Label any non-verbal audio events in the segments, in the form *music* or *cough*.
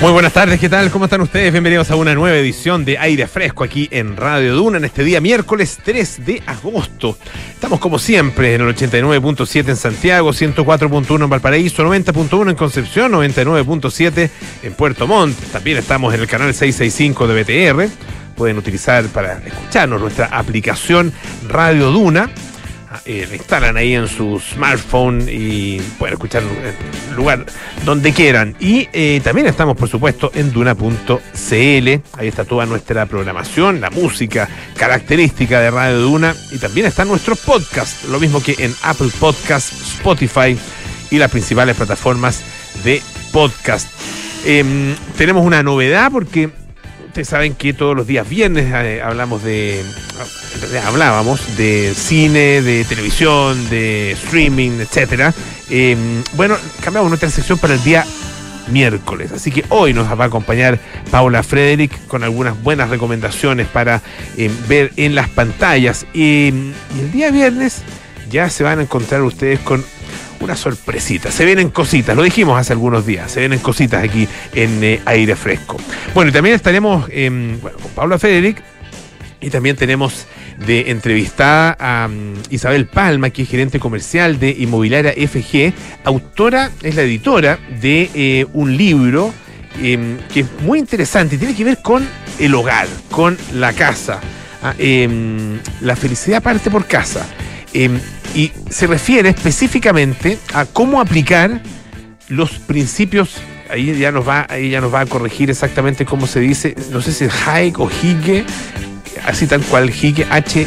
Muy buenas tardes, ¿qué tal? ¿Cómo están ustedes? Bienvenidos a una nueva edición de Aire Fresco aquí en Radio Duna en este día miércoles 3 de agosto. Estamos como siempre en el 89.7 en Santiago, 104.1 en Valparaíso, 90.1 en Concepción, 99.7 en Puerto Montt. También estamos en el canal 665 de BTR. Pueden utilizar para escucharnos nuestra aplicación Radio Duna eh, la instalan ahí en su smartphone y pueden escuchar en lugar donde quieran. Y eh, también estamos, por supuesto, en duna.cl. Ahí está toda nuestra programación, la música característica de Radio Duna. Y también están nuestros podcasts, lo mismo que en Apple Podcasts, Spotify y las principales plataformas de podcast. Em, tenemos una novedad porque ustedes saben que todos los días viernes eh, hablamos de. hablábamos de cine, de televisión, de streaming, etcétera. Em, bueno, cambiamos nuestra sección para el día miércoles. Así que hoy nos va a acompañar Paula Frederick con algunas buenas recomendaciones para em, ver en las pantallas. Y el día viernes ya se van a encontrar ustedes con una sorpresita. Se vienen cositas, lo dijimos hace algunos días, se vienen cositas aquí en eh, aire fresco. Bueno, y también estaremos con Paula Federic y también tenemos de entrevistada a mm, Isabel Palma, que es gerente comercial de Inmobiliaria FG, autora, es la editora de eh, un libro em, que es muy interesante y tiene que ver con el hogar, con la casa. Ah, em, la felicidad parte por casa. Em, y se refiere específicamente a cómo aplicar los principios. Ahí ya nos va, ahí ya nos va a corregir exactamente cómo se dice. No sé si es Haig o Hige, así tal cual Hige, H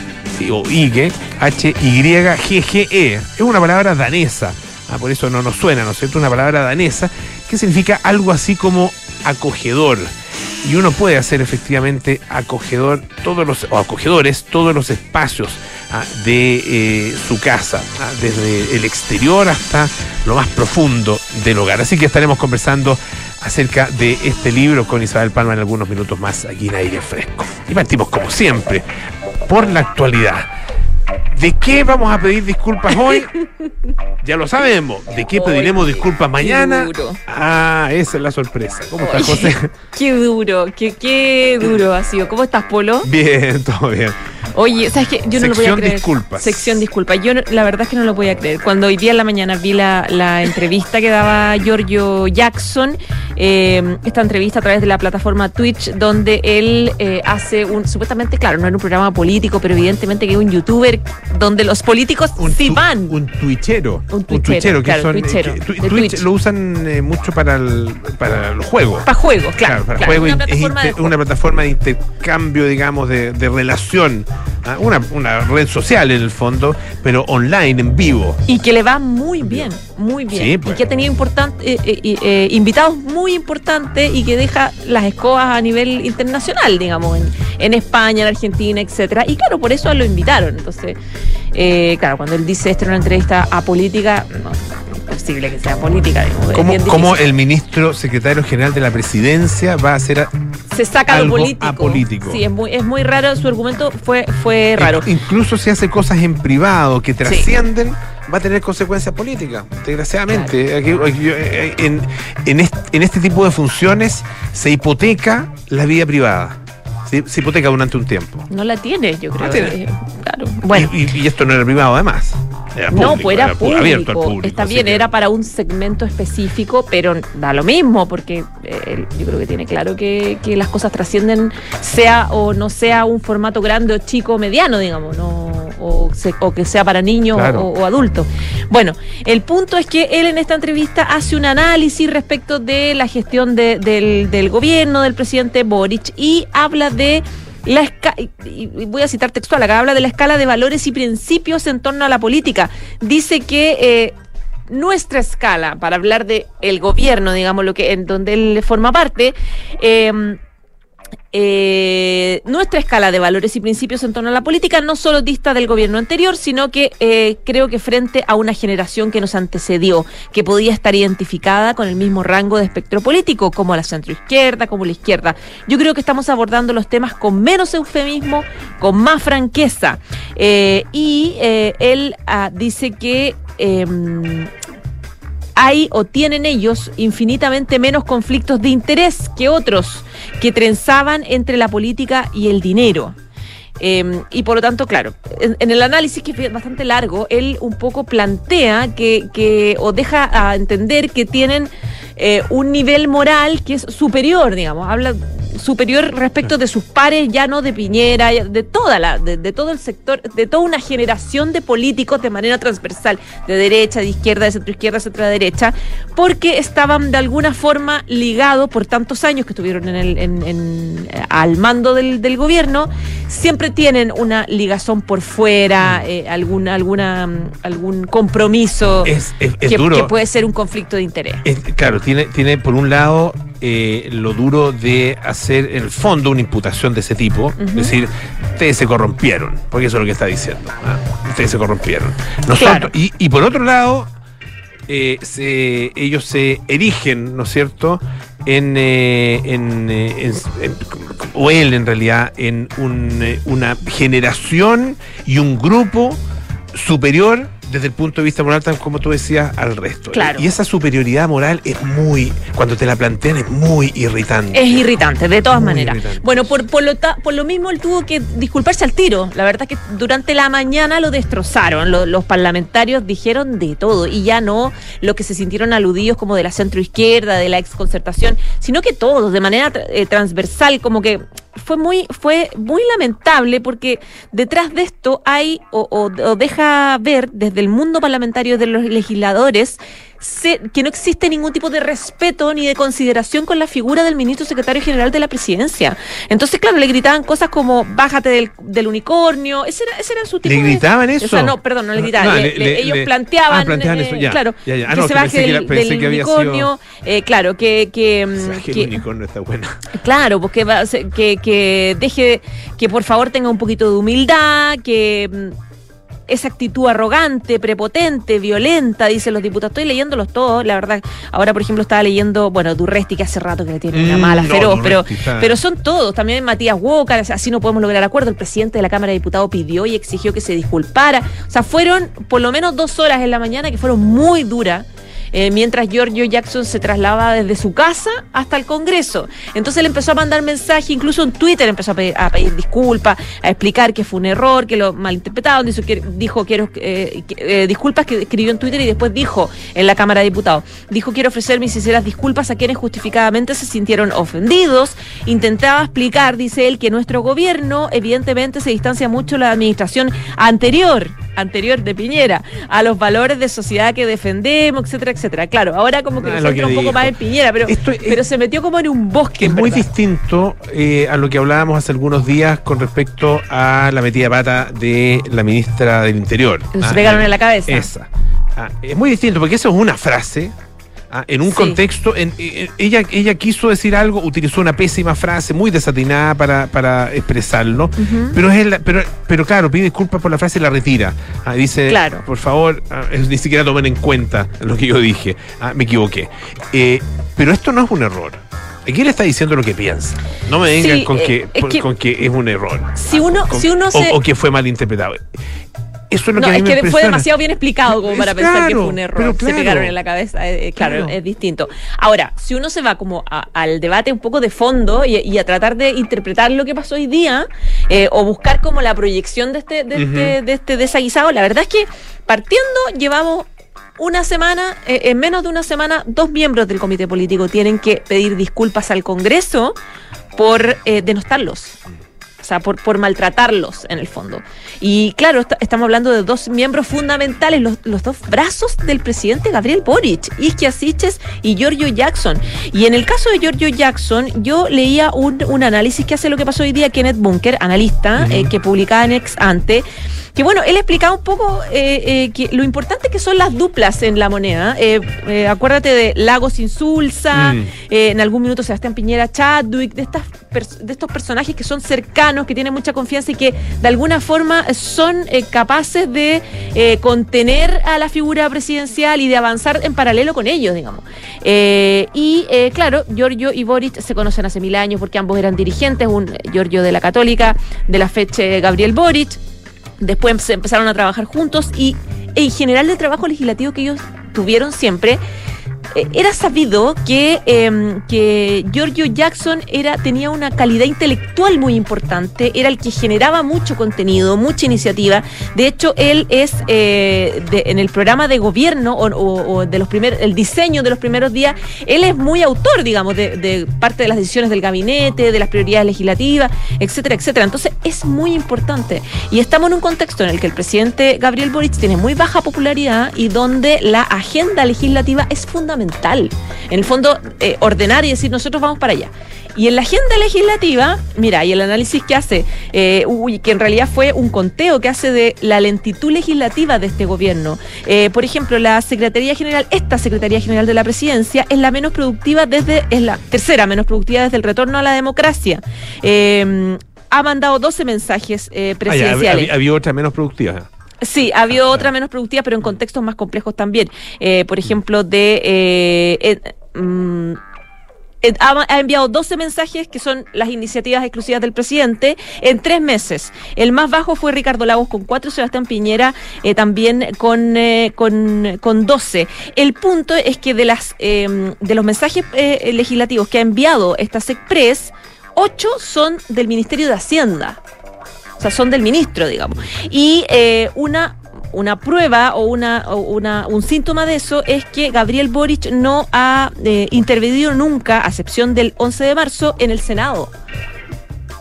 o Hige, H Y G G E. Es una palabra danesa. Ah, por eso no nos suena, ¿no es cierto? Una palabra danesa que significa algo así como acogedor y uno puede hacer efectivamente acogedor todos los o acogedores todos los espacios ah, de eh, su casa, ah, desde el exterior hasta lo más profundo del hogar. Así que estaremos conversando acerca de este libro con Isabel Palma en algunos minutos más aquí en aire fresco. Y partimos como siempre por la actualidad. ¿De qué vamos a pedir disculpas hoy? *laughs* Ya lo sabemos. ¿De qué pediremos disculpas mañana? Ah, esa es la sorpresa. ¿Cómo estás, José? *laughs* Qué duro, qué, qué duro ha sido. ¿Cómo estás, Polo? Bien, *laughs* todo bien. Oye, ¿sabes qué? Yo no lo voy a creer. disculpas. Sección disculpas. Yo la verdad es que no lo voy a creer. Cuando hoy día en la mañana vi la, la entrevista que daba Giorgio Jackson, eh, esta entrevista a través de la plataforma Twitch, donde él eh, hace un, supuestamente, claro, no era un programa político, pero evidentemente que es un youtuber donde los políticos sí van. Un twitchero. Un twitchero, que son, twitchero, que, Twitch, lo usan eh, mucho para el, para el juego. Para juegos, claro. para claro, juego, una, es plataforma inter, de una plataforma de intercambio, digamos, de, de relación. ¿Ah? Una, una red social en el fondo, pero online, en vivo. Y que le va muy bien, muy bien. Sí, pues. Y que ha tenido importante, eh, eh, eh, invitados muy importantes y que deja las escobas a nivel internacional, digamos, en, en España, en Argentina, etcétera. Y claro, por eso lo invitaron. Entonces, claro, cuando él dice esto en una entrevista a política, no, posible que sea política. ¿Cómo, el ministro secretario general de la presidencia va a hacer a- se saca lo algo político. apolítico? Sí, es muy, es muy raro. Su argumento fue, fue raro. Incluso si hace cosas en privado que trascienden, va a tener consecuencias políticas, desgraciadamente. Aquí- aquí- eh, en, en este, en este tipo de funciones se hipoteca la vida privada. Se, hipoteca durante un tiempo. No la tiene, yo creo. La tiene. eh, claro. Bueno. Y, y- y esto no era privado además. Era No, pues era público. abierto al público. Está bien, que- era para un segmento específico, pero da lo mismo, porque eh, él- yo creo que tiene claro que, que las cosas trascienden, sea o no sea un formato grande o chico o mediano, digamos, no, o, se- o que sea para niños Claro. o, o adultos. Bueno, el punto es que él en esta entrevista hace un análisis respecto de la gestión de- del, del gobierno, del presidente Boric, y habla de la esca- y- voy a citar textual, acá habla de la escala de valores y principios en torno a la política. Dice que eh, nuestra escala, para hablar de el gobierno, digamos, lo que en donde él forma parte, eh, eh, nuestra escala de valores y principios en torno a la política no solo dista del gobierno anterior, sino que eh, creo que frente a una generación que nos antecedió, que podía estar identificada con el mismo rango de espectro político, como la centroizquierda, como la izquierda. Yo creo que estamos abordando los temas con menos eufemismo, con más franqueza. Eh, y eh, él ah, dice que... em, hay o tienen ellos infinitamente menos conflictos de interés que otros que trenzaban entre la política y el dinero. Eh, y por lo tanto, claro, en, en, el análisis que es bastante largo, él un poco plantea que, que o deja a entender que tienen eh, un nivel moral que es superior, digamos, habla superior respecto de sus pares, ya no de Piñera, de toda la, de, de, todo el sector, de toda una generación de políticos de manera transversal, de derecha, de izquierda, de centro izquierda, centro derecha, porque estaban de alguna forma ligados por tantos años que estuvieron en el, en, en, al mando del, del, gobierno, siempre tienen una ligazón por fuera, eh, alguna, alguna, algún compromiso es, es, es que, duro. que, puede ser un conflicto de interés. claro, tiene, tiene por un lado eh, lo duro de hacer en el fondo una imputación de ese tipo, uh -huh. es decir, ustedes se corrompieron, porque eso es lo que está diciendo, ¿ah? ustedes se corrompieron. Nosotros, claro. y, y, por otro lado, eh, se, ellos se erigen, ¿no es cierto?, en, eh, en, en, en, o él en realidad, en un, eh, una generación y un grupo superior desde el punto de vista moral, tan como tú decías, al resto. Claro. Y esa superioridad moral es muy, cuando te la plantean, es muy irritante. Es irritante, de todas muy maneras. Irritante. Bueno, por, por, lo por lo mismo él tuvo que disculparse al tiro. La verdad es que durante la mañana lo destrozaron. Lo, los parlamentarios dijeron de todo y ya no lo que se sintieron aludidos como de la centroizquierda, de la exconcertación, sino que todos, de manera eh, transversal, como que fue muy, fue muy lamentable porque detrás de esto hay o, o, o deja ver desde el mundo parlamentario de los legisladores que no existe ningún tipo de respeto ni de consideración con la figura del ministro secretario general de la presidencia. Entonces, claro, le gritaban cosas como bájate del, del unicornio. Ese era, ese era su tipo ¿Le gritaban de, eso? O sea, no, perdón, no le gritaban. No, le, le, ellos planteaban, ah, planteaban eh, eso, ya, claro, ya, ya. Ah, que no, se que baje del, que, del que unicornio. Sido... Eh, claro, que... que, *laughs* el unicornio está bueno. Claro, pues que, que, que deje, que por favor tenga un poquito de humildad, que esa actitud arrogante, prepotente, violenta, dicen los diputados. Estoy leyéndolos todos, la verdad. Ahora, por ejemplo, estaba leyendo, bueno, Durresti, que hace rato que le tiene una mala Mm, no, feroz, pero, pero son todos. También Matías Walker, así no podemos lograr acuerdo. El presidente de la Cámara de Diputados pidió y exigió que se disculpara. O sea, fueron por lo menos dos horas en la mañana que fueron muy duras eh, mientras Giorgio Jackson se trasladaba desde su casa hasta el Congreso. Entonces él empezó a mandar mensajes, incluso en Twitter empezó a pedir, disculpas, a explicar que fue un error, que lo malinterpretaron, dijo, dijo quiero eh, eh, disculpas que escribió en Twitter y después dijo en la Cámara de Diputados, dijo quiero ofrecer mis sinceras disculpas a quienes justificadamente se sintieron ofendidos. Intentaba explicar, dice él, que nuestro gobierno evidentemente se distancia mucho de la administración anterior anterior de Piñera, a los valores de sociedad que defendemos, etcétera, etcétera. Claro, ahora como que Ah, que un poco más en Piñera, pero, Esto es- pero se metió como en un bosque. Es muy verdad. distinto eh, a lo que hablábamos hace algunos días con respecto a la metida pata de la ministra del Interior. Nos Ah, pegaron eh, en la cabeza. Esa. Ah, es muy distinto porque eso es una frase. Ah, en un Sí. contexto, en, en- ella, ella quiso decir algo, utilizó una pésima frase, muy desatinada para, para expresarlo, pero, es el- pero, pero claro, pide disculpas por la frase y la retira. Ah, dice, Claro. por favor, ah, ni siquiera tomen en cuenta lo que yo dije, Ah, me equivoqué. Eh, pero esto no es un error. Aquí él está diciendo lo que piensa. No me vengan Sí, con, eh, que, es por- que- con que es un error. Si uno, Con- si uno se. o que fue mal interpretado. Eso es lo no, que a mí es me que fue demasiado bien explicado como para pensar que fue un error. Se pegaron en la cabeza. eh, claro, Claro. es distinto. Ahora, si uno se va como a- al debate un poco de fondo y, y a tratar de interpretar lo que pasó hoy día, eh, o buscar como la proyección de este, de, este, de este desaguisado, la verdad es que partiendo llevamos una semana, eh, en menos de una semana, dos miembros del comité político tienen que pedir disculpas al Congreso por eh, denostarlos. O sea, por, por maltratarlos en el fondo. Y claro, est- estamos hablando de dos miembros fundamentales, los, los dos brazos del presidente Gabriel Boric, Isquia Siches y Giorgio Jackson. Y en el caso de Giorgio Jackson, yo leía un, un análisis que hace lo que pasó hoy día Kenneth Bunker, analista, eh, que publicaba en Ex Ante, que bueno, él explicaba un poco eh, eh, que lo importante que son las duplas en la moneda. Eh, acuérdate de Lagos Insulsa, Mm. en algún minuto Sebastián Piñera Chadwick, de, estas de estos personajes que son cercanos, que tienen mucha confianza y que de alguna forma son eh, capaces de eh, contener a la figura presidencial y de avanzar en paralelo con ellos, digamos. Eh, y claro, Giorgio y Boric se conocen hace mil años porque ambos eran dirigentes, un Giorgio de la Católica, de la fecha Gabriel Boric. Después se empezaron a trabajar juntos y en general el trabajo legislativo que ellos tuvieron siempre, era sabido que, eh, que Giorgio Jackson era, tenía una calidad intelectual muy importante, era el que generaba mucho contenido, mucha iniciativa. De hecho, él es eh, en el programa de gobierno o, de los primeros, el diseño de los primeros días, él es muy autor, digamos, de, de, parte de las decisiones del gabinete, de las prioridades legislativas, etcétera, etcétera. Entonces, es muy importante. Y estamos en un contexto en el que el presidente Gabriel Boric tiene muy baja popularidad y donde la agenda legislativa es fundamental fundamental. En el fondo, eh, ordenar y decir, nosotros vamos para allá. Y en la agenda legislativa, mira, y el análisis que hace, eh, uy, que en realidad fue un conteo que hace de la lentitud legislativa de este gobierno. Eh, por ejemplo, la Secretaría General, esta Secretaría General de la Presidencia, es la menos productiva desde, es la tercera menos productiva desde el retorno a la democracia. Eh, ha mandado 12 mensajes presidenciales. Ah, ya, había, había otra menos productiva. Sí, ha habido otra menos productiva, pero en contextos más complejos también. Eh, por ejemplo, de... Eh, eh, mm, ha, enviado 12 mensajes que son las iniciativas exclusivas del presidente en tres meses. El más bajo fue Ricardo Lagos con cuatro, Sebastián Piñera eh, también con, eh, con, con 12. El punto es que de, las, eh, de los mensajes legislativos que ha enviado esta SECPRES, ocho son del Ministerio de Hacienda. Sea, son del ministro, digamos. Y eh, una una prueba o, una, o una, un síntoma de eso es que Gabriel Boric no ha eh, intervenido nunca, a excepción del 11 de marzo, en el Senado.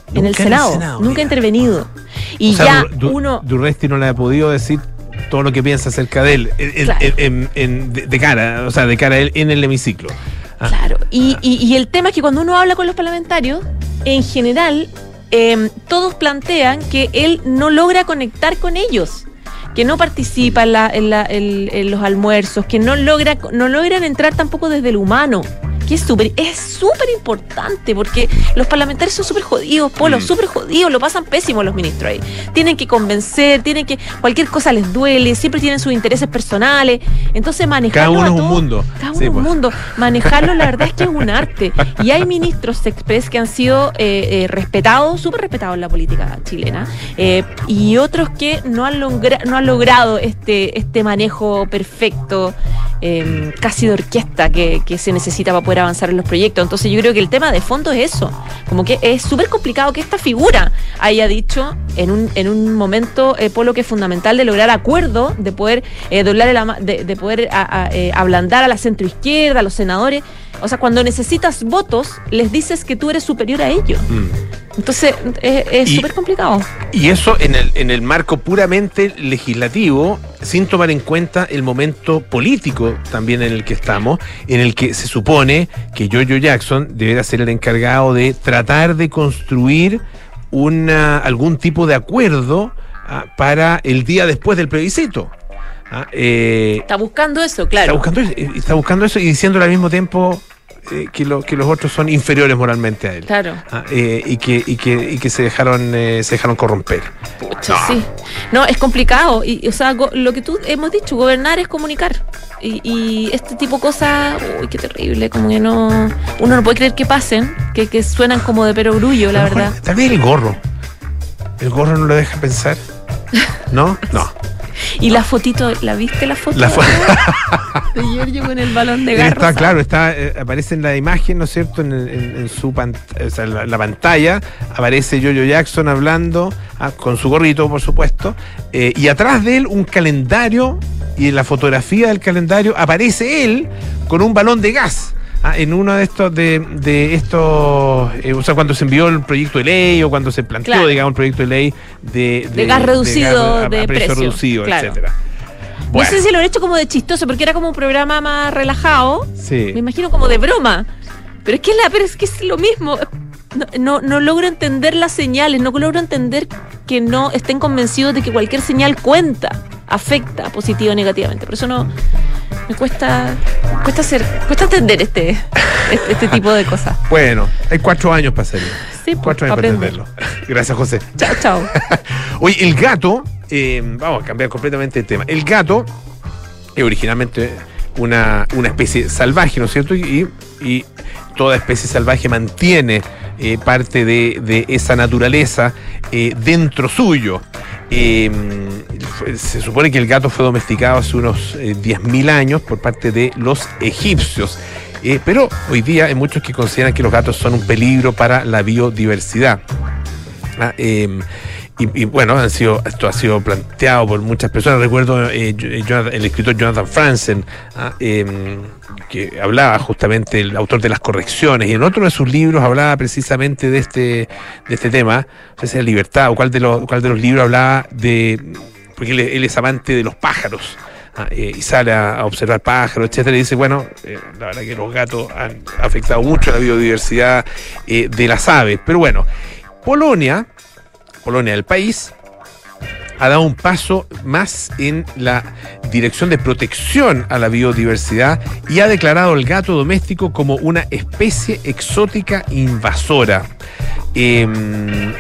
Nunca en el Senado. En el Senado nunca mira. ha intervenido. Y o sea, ya Du- uno. Durresti no le ha podido decir todo lo que piensa acerca de él en- en- Claro. en- en- de, de cara, o sea, de cara a él en el hemiciclo. Ah, Claro. Y, y, y el tema es que cuando uno habla con los parlamentarios, en general, eh, todos plantean que él no logra conectar con ellos. Que no participa en- en los almuerzos, que no logra, no logran entrar tampoco desde el humano. Que es súper, es súper importante porque los parlamentarios son súper jodidos, Polo, Mm. súper jodidos, lo pasan pésimo los ministros ahí. Tienen que convencer, tienen que, cualquier cosa les duele, siempre tienen sus intereses personales. Entonces Cada manejarlo uno a es un todos- mundo. cada uno Sí, es un pues. mundo. Manejarlo, la verdad es que es un *laughs* arte. Y hay ministros express que han sido eh, eh, respetados, súper respetados en la política chilena, eh, y otros que no han, logra- no han logrado este, este manejo perfecto, eh, casi de orquesta, que, que se necesita para poder avanzar en los proyectos. Entonces yo creo que el tema de fondo es eso. Como que es súper complicado que esta figura haya dicho en un, en un momento, eh, Polo, que es fundamental de lograr acuerdo, de poder eh, doblar el de, de poder a- a, eh, ablandar a la centroizquierda, a los senadores. O sea, cuando necesitas votos, les dices que tú eres superior a ellos. Mm. Entonces, es súper complicado. Y eso en el, en el marco puramente legislativo, sin tomar en cuenta el momento político también en el que estamos, en el que se supone que Jojo Jackson deberá ser el encargado de tratar de construir una, algún tipo de acuerdo ah, para el día después del plebiscito. Ah, eh, Está buscando eso, claro. Está buscando, eso, eh, está buscando eso y diciendo al mismo tiempo eh, que, lo, que los otros son inferiores moralmente a él. Claro. Ah, eh, y, que, y, que, y que se dejaron eh, se dejaron corromper. Pucha, No. sí. No, es complicado. Y, o sea, go- lo que tú hemos dicho, gobernar es comunicar. Y, y este tipo de cosas, uy, qué terrible. Como que no. Uno no puede creer que pasen, que, que suenan como de perogrullo, la mejor, verdad. Tal vez el gorro. El gorro no lo deja pensar. ¿No? No. Y la fotito, ¿la viste la foto? La fo- *laughs* de Giorgio con el balón de garra. está claro, está, eh, aparece en la imagen, ¿no es cierto? En, el- en- en su pant- o sea, en la, la pantalla aparece Jojo Jackson hablando, ah, con su gorrito, por supuesto, eh, y atrás de él un calendario, y en la fotografía del calendario aparece él con un balón de gas. Ah, en uno de estos, de, de estos, eh, o sea, cuando se envió el proyecto de ley o cuando se planteó, Claro. digamos, el proyecto de ley de, De gas reducido, gas a- a de precio precio, reducido, claro. etcétera. No Bueno, sé si lo han hecho como de chistoso, porque era como un programa más relajado. sí. Me imagino como de broma. Pero es que es, la, pero es, que es lo mismo. No, no, no logro entender las señales, no logro entender que no estén convencidos de que cualquier señal cuenta, afecta positiva o negativamente. Por eso no me cuesta cuesta hacer, cuesta entender este, este, este tipo de cosas. *laughs* Bueno, hay cuatro años para hacerlo. Sí, pues, Cuatro años para entenderlo. Gracias, José. Chao, chao. *laughs* Oye, el gato, eh, vamos a cambiar completamente de tema. El gato es originalmente una, una especie salvaje, ¿no es cierto? Y, y toda especie salvaje mantiene eh, parte de, de esa naturaleza eh, dentro suyo. se supone que el gato fue domesticado hace unos 10.000 años por parte de los egipcios. pero hoy día hay muchos que consideran que los gatos son un peligro para la biodiversidad. Ah, em, y, bueno, han sido, esto ha sido planteado por muchas personas. Recuerdo eh, el escritor Jonathan Franzen, em, que hablaba justamente, el autor de las correcciones, y en otro de sus libros hablaba precisamente de este, de este tema, no sé si libertad o cuál de los, cuál de los libros hablaba de, porque él, es amante de los pájaros. Ah, eh, y sale a, observar pájaros, etcétera, y dice, bueno, eh, la verdad que los gatos han afectado mucho la biodiversidad de las aves. Pero bueno, Polonia, Polonia del país, ha dado un paso más en la dirección de protección a la biodiversidad y ha declarado el gato doméstico como una especie exótica invasora. Em,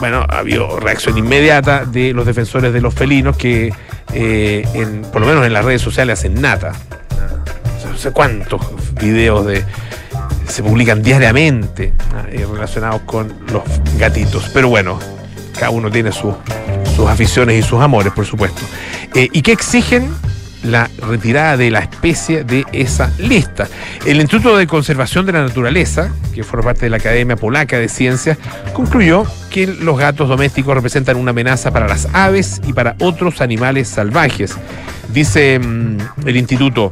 bueno, ha habido reacción inmediata de los defensores de los felinos que, eh, por lo menos en las redes sociales, hacen nata. No sé cuántos videos de, se publican diariamente eh, relacionados con los gatitos. Pero bueno, cada uno tiene sus aficiones y sus amores, por supuesto. Eh, ¿Y qué exigen? la retirada de la especie de esa lista. El Instituto de Conservación de la Naturaleza, que forma parte de la Academia Polaca de Ciencias, concluyó que los gatos domésticos representan una amenaza para las aves y para otros animales salvajes. Dice mm, el instituto,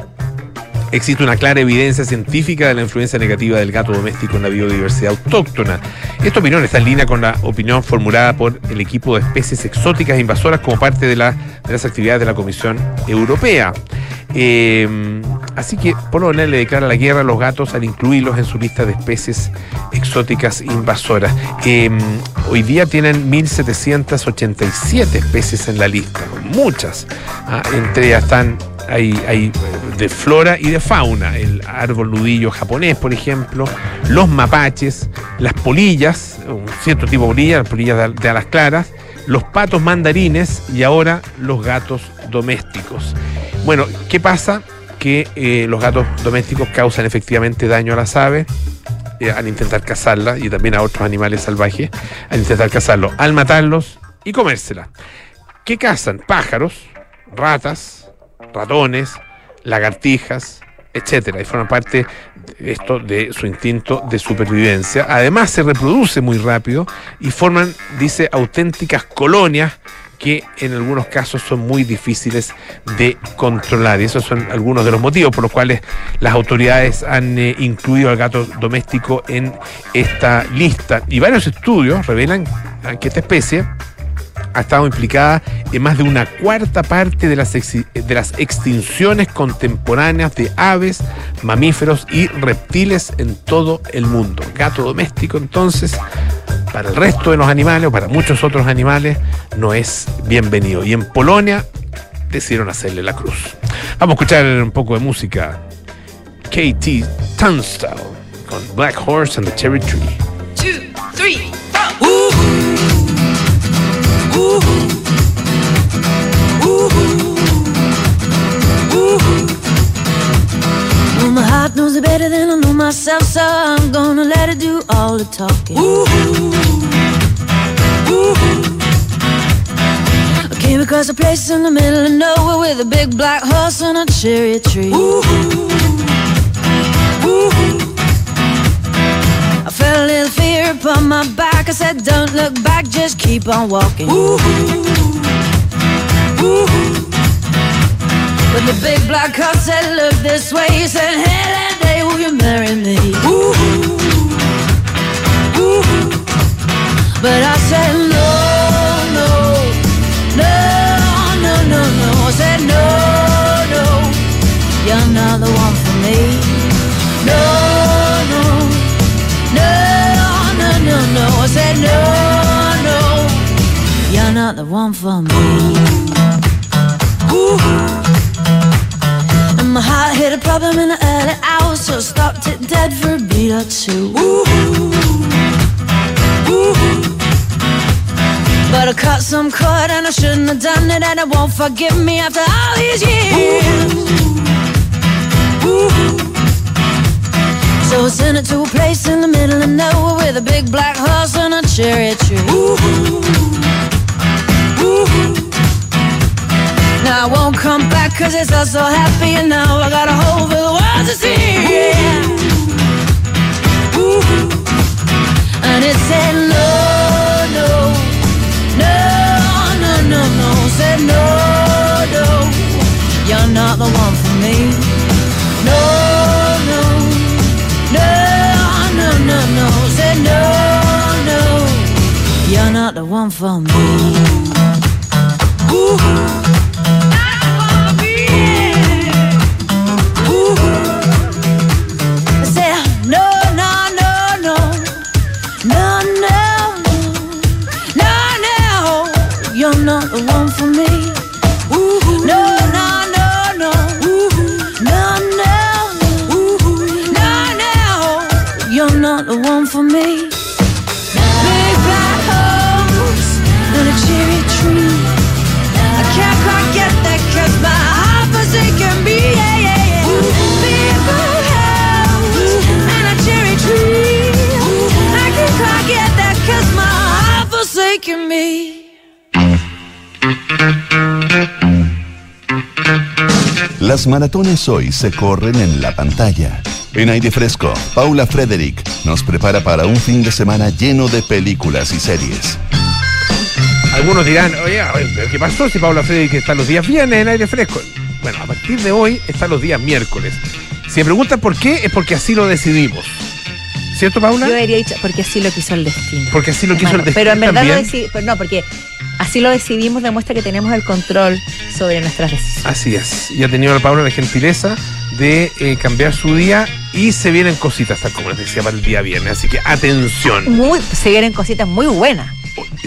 existe una clara evidencia científica de la influencia negativa del gato doméstico en la biodiversidad autóctona. Esta opinión está en línea con la opinión formulada por el equipo de especies exóticas e invasoras como parte de, las actividades de la Comisión Europea. Eh, así que Polonia le declara la guerra a los gatos al incluirlos en su lista de especies exóticas invasoras. Eh, hoy día tienen 1.787 especies en la lista, muchas. Ah, entre ellas están hay, hay de flora y de fauna. El árbol nudillo japonés, por ejemplo, los mapaches, las polillas, un cierto tipo de polillas, las polillas de, alas claras, los patos mandarines y ahora los gatos domésticos. Bueno, ¿qué pasa? Que eh, los gatos domésticos causan efectivamente daño a las aves eh, al intentar cazarlas y también a otros animales salvajes al intentar cazarlos, al matarlos y comérselas. ¿Qué cazan? Pájaros, ratas, ratones, lagartijas, etcétera, y forma parte esto de su instinto de supervivencia. Además se reproduce muy rápido y forman, dice, auténticas colonias que en algunos casos son muy difíciles de controlar. Y esos son algunos de los motivos por los cuales las autoridades han eh, incluido al gato doméstico en esta lista. Y varios estudios revelan que esta especie ha estado implicada en más de una cuarta parte de las, de las extinciones contemporáneas de aves, mamíferos y reptiles en todo el mundo. Gato doméstico, entonces, para el resto de los animales o para muchos otros animales, no es bienvenido. Y en Polonia decidieron hacerle la cruz. Vamos a escuchar un poco de música. KT Tunstall con Black Horse and the Cherry Tree. Two, three, knows it better than I know myself, so I'm gonna let it do all the talking. Ooh, ooh. I came across a place in the middle of nowhere with a big black horse and a cherry tree. Ooh, I felt a little fear upon my back. I said, Don't look back, just keep on walking. Ooh, ooh, ooh. When the big black car said, look this way He said, hey, that day will you marry me? Ooh, ooh. But I said, no, no, no, no, no, no I said, no, no, you're not the one for me no, no, you're not the one for me Ooh. And My heart hit a problem in the early hours, so I stopped it dead for a beat or two. Ooh, ooh. But I cut some cord and I shouldn't have done it, and it won't forgive me after all these years. Ooh. Ooh, so I sent it to a place in the middle of nowhere with a big black horse and a cherry tree. Ooh, ooh. I won't come back cause it's all so happy and now I got a hole for the world to see. Yeah. Ooh. And it said no, no, no, no, no, no. Said no, no, you're not the one for me. No, no, no, no, no. Said no, no, you're not the one for me. Ooh. Me. Las maratones hoy se corren en la pantalla. En aire fresco, Paula Frederick nos prepara para un fin de semana lleno de películas y series. Algunos dirán, oye, a ver, ¿pero ¿qué pasó si Paula Frederick está los días viernes en aire fresco? Bueno, a partir de hoy está los días miércoles. Si me preguntan por qué, es porque así lo decidimos. ¿Cierto, Paula? Yo habría dicho, porque así lo quiso el destino. Porque así lo quiso el destino Pero en verdad lo también. decidimos, pero no, porque así lo decidimos demuestra que tenemos el control sobre nuestras decisiones. Así es. Y ha tenido la Paula la gentileza de eh, cambiar su día y se vienen cositas, tal como les decía, para el día viernes. Así que atención. Muy, se vienen cositas muy buenas.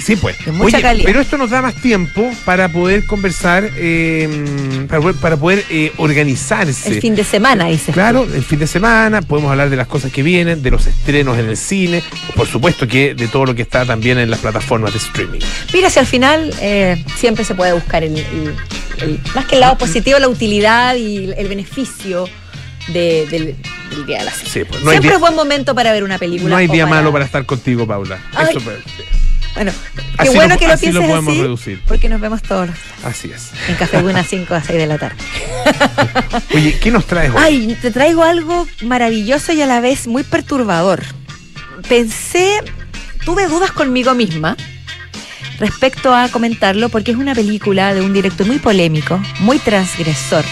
Sí, pues. Mucha calidad. Pero esto nos da más tiempo para poder conversar, eh, para, poder- para poder eh, organizarse. El fin de semana, dice. Claro, el fin de semana, podemos hablar de las cosas que vienen, de los estrenos en el cine, por supuesto que de todo lo que está también en las plataformas de streaming. Mira, si al final eh, siempre se puede buscar el, el- el- más que el lado positivo, la utilidad y el beneficio de- del, del día de la cena. Sí, pues, no siempre día- es buen momento para ver una película. No hay día malo para estar contigo, Paula. Ay. Eso, Bueno, Así qué bueno lo- que lo así lo pienses así, reducir. porque nos vemos todos los días así es. en Café Buena 5 a 6 de la tarde. *laughs* Oye, ¿qué nos traes hoy? Ay, te traigo algo maravilloso y a la vez muy perturbador. Pensé, tuve dudas conmigo misma respecto a comentarlo porque es una película de un director muy polémico, muy transgresor.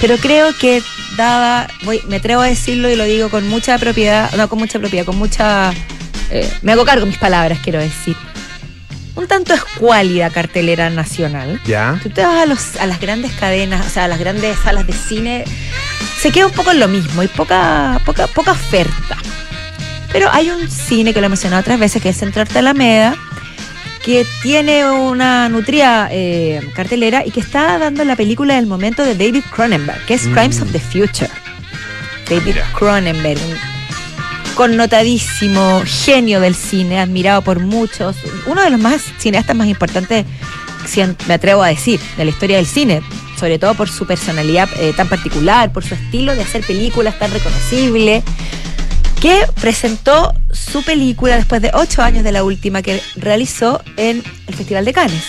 Pero creo que daba, voy, me atrevo a decirlo y lo digo con mucha propiedad, no con mucha propiedad, con mucha, eh, me hago cargo mis palabras, quiero decir. Un tanto escuálida cartelera nacional. Ya. Tú te vas a, los, a las grandes cadenas, o sea, a las grandes salas de cine, se queda un poco en lo mismo y poca, poca, poca oferta. Pero hay un cine que lo he mencionado otras veces, que es Centro Arte Alameda, que tiene una nutrida eh, cartelera y que está dando la película del momento de David Cronenberg, que es Mm. Crimes of the Future. David. Cronenberg, connotadísimo genio del cine, admirado por muchos, uno de los más cineastas más importantes, si me atrevo a decir, de la historia del cine, sobre todo por su personalidad eh, tan particular, por su estilo de hacer películas tan reconocible, que presentó su película después de ocho años de la última que realizó en el Festival de Cannes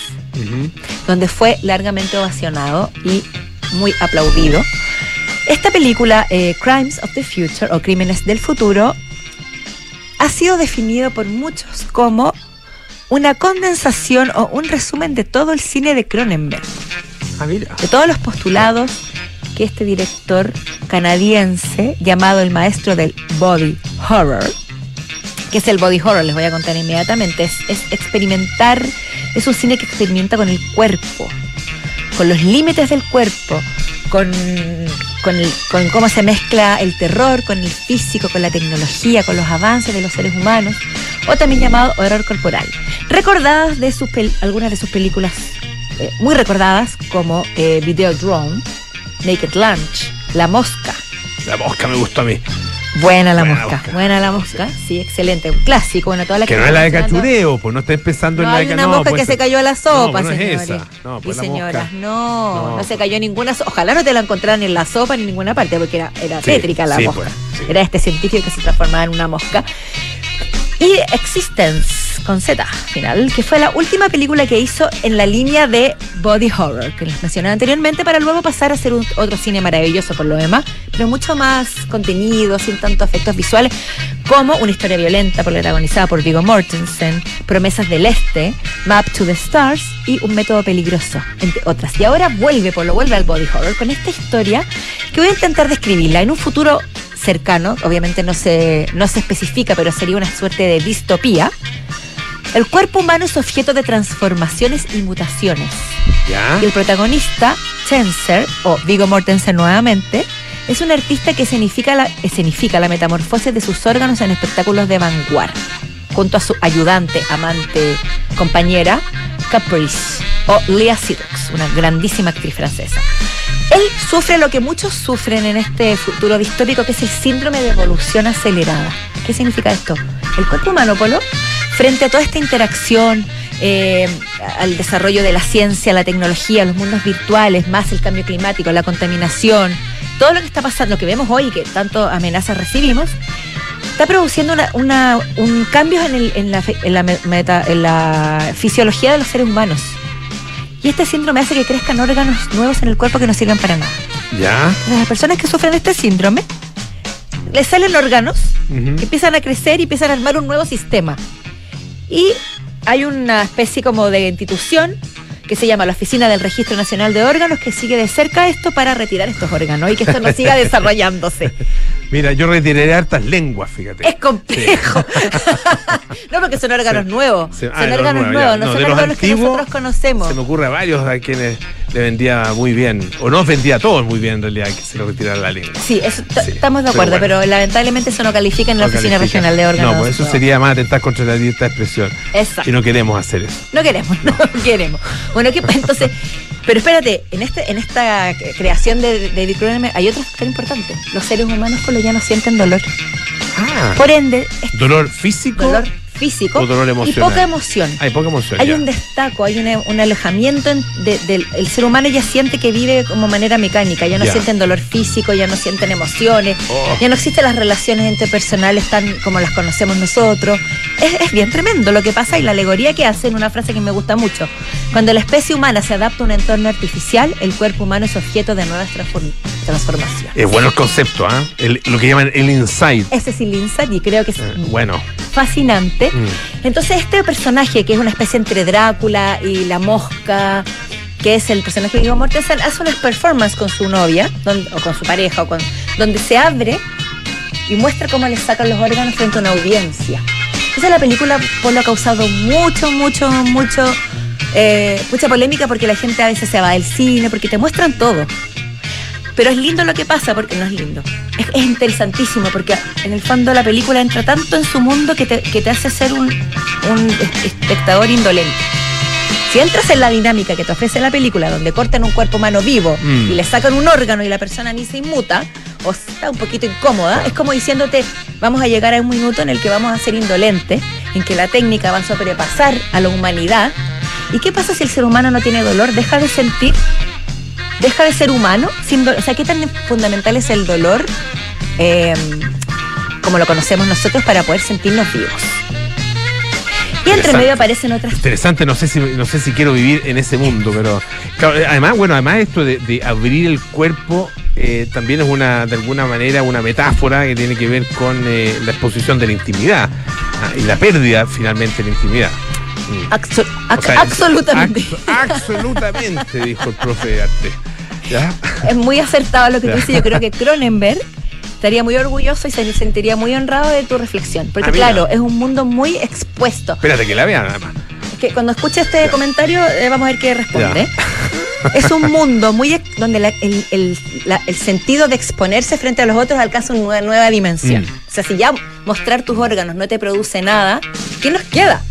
donde fue largamente ovacionado y muy aplaudido. Esta película, eh, Crimes of the Future o Crímenes del Futuro, ha sido definido por muchos como una condensación o un resumen de todo el cine de Cronenberg, Ah, mira. de todos los postulados que este director canadiense, llamado el maestro del body horror, que es el body horror, les voy a contar inmediatamente, es, es experimentar, es un cine que experimenta con el cuerpo, con los límites del cuerpo, con, con, el- con cómo se mezcla el terror con el físico, con la tecnología, con los avances de los seres humanos, o también llamado horror corporal. Recordadas de sus algunas de sus películas, eh, muy recordadas, como eh, Videodrome, Naked Lunch, La Mosca, La mosca me gustó a mí. Buena la Buena mosca, buena la mosca, sí, excelente, un clásico, bueno, toda la Que no es la de cachureo, pues no estés pensando No en la de una no, mosca pues, que se cayó a la sopa, no, no es esa. Pues y señoras, no, No. se cayó ninguna sopa. Ojalá no te la encontraran en la sopa ni en ninguna parte, porque era, era Sí, tétrica la sí, mosca. pues, sí. Era este científico que se transformaba en una mosca. Y Existence, con Z final, que fue la última película que hizo en la línea de body horror, que les mencioné anteriormente, para luego pasar a hacer otro cine maravilloso por lo demás, pero mucho más contenido, sin tantos efectos visuales, como una historia violenta protagonizada por Viggo Mortensen, Promesas del Este, Map to the Stars y Un método peligroso, entre otras. Y ahora vuelve, por lo vuelve al body horror, con esta historia que voy a intentar describirla en un futuro cercano, obviamente no se, no se especifica, pero sería una suerte de distopía. El cuerpo humano es objeto de transformaciones y mutaciones. ¿Ya? Y el protagonista, Chancer, o Viggo Mortensen nuevamente, es un artista que escenifica la, escenifica la metamorfosis de sus órganos en espectáculos de vanguardia, junto a su ayudante, amante, compañera, Caprice, o Lea Seydoux, una grandísima actriz francesa. Sufre lo que muchos sufren en este futuro distópico, que es el síndrome de evolución acelerada. ¿Qué significa esto? El cuerpo humano, Polo, frente a toda esta interacción, eh, al desarrollo de la ciencia, la tecnología, los mundos virtuales, más el cambio climático, la contaminación, todo lo que está pasando, lo que vemos hoy que tanto amenazas recibimos, está produciendo una, un cambio en, el- en la, meta- en la fisiología de los seres humanos. Y este síndrome hace que crezcan órganos nuevos en el cuerpo que no sirven para nada. ¿Ya? Las personas que sufren este síndrome, les salen órganos que empiezan a crecer y empiezan a armar un nuevo sistema. Y hay una especie como de institución que se llama la Oficina del Registro Nacional de Órganos que sigue de cerca esto para retirar estos órganos y que esto no siga *laughs* desarrollándose. Mira, yo retiraré hartas lenguas, fíjate. Es complejo. *laughs* no porque son órganos Sí. nuevos. Sí, son ah, los órganos nuevos, no, No, son de los órganos que antiguos, nosotros conocemos. Se me ocurre a varios a quienes le vendía muy bien, o no vendía a todos muy bien en realidad, que se lo retirara la lengua. Sí, eso estamos de pero acuerdo, bueno. pero, lamentablemente eso no califica en la Oficina califica. Regional de Órganos. No, pues eso sería más atentar contra la libertad de expresión. Exacto. Y no queremos hacer eso. No queremos, *laughs* no, queremos. Bueno, ¿qué, entonces, *laughs* pero espérate, en este, en esta creación de David Cronenberg hay otro factor importante. Los seres humanos por lo ya no sienten dolor. Ah. Por ende, ¿Dolor físico? dolor físico o dolor y poca emoción. Hay poca emoción. Hay ya. un destaco, hay una- un alejamiento en- de- del el ser humano ya siente que vive como manera mecánica, ya no Ya. sienten dolor físico, ya no sienten emociones, Oh. ya no existen las relaciones interpersonales tan como las conocemos nosotros. Es, es bien tremendo lo que pasa y la alegoría que hace en una frase que me gusta mucho. Cuando la especie humana se adapta a un entorno artificial, el cuerpo humano es objeto de nuevas transform- transformaciones. Es bueno el concepto, ¿ah? El- Lo que llaman el insight. Ese es el insight y creo que es Eh, bueno. fascinante. Mm. Entonces este personaje, que es una especie entre Drácula y la mosca, que es el personaje de Viggo Mortensen, hace unas performances con su novia, don- o con su pareja, o con, donde se abre y muestra cómo le sacan los órganos frente a una audiencia. Entonces la película por lo ha causado mucho, mucho, mucho, eh, mucha polémica porque la gente a veces se va del cine, porque te muestran todo. Pero es lindo lo que pasa, porque no es lindo. Es, es interesantísimo, porque en el fondo la película entra tanto en su mundo que te, que te hace ser un, un es- espectador indolente. Si entras en la dinámica que te ofrece la película, donde cortan un cuerpo humano vivo Mm. y le sacan un órgano y la persona ni se inmuta, o está un poquito incómoda, es como diciéndote, vamos a llegar a un minuto en el que vamos a ser indolentes, en que la técnica va a sobrepasar a la humanidad. ¿Y qué pasa si el ser humano no tiene dolor? ¿Deja de sentir? deja de ser humano sin O sea, ¿qué tan fundamental es el dolor eh, como lo conocemos nosotros para poder sentirnos vivos? Y entre medio aparecen otras. Interesante, no sé si no sé si quiero vivir en ese mundo, pero claro, eh, además, bueno, además esto de, de abrir el cuerpo eh, también es una, de alguna manera, una metáfora que tiene que ver con eh, la exposición de la intimidad ah, y la pérdida finalmente de la intimidad. Mm. Axo- O ac- sea, es- absolutamente. absolutamente, dijo el profe de arte. ¿Ya? Es muy acertado lo que tú dices. Yo creo que *laughs* Cronenberg estaría muy orgulloso y se sentiría muy honrado de tu reflexión. Porque, claro, es un mundo muy expuesto. Espérate que la vean, además. Es que cuando escuche este Ya. comentario, eh, vamos a ver qué responde. Es un *laughs* mundo muy donde la- el, el- la- el sentido de exponerse frente a los otros alcanza una nueva, nueva dimensión. Mm. O sea, si ya mostrar tus órganos no te produce nada, ¿qué nos queda?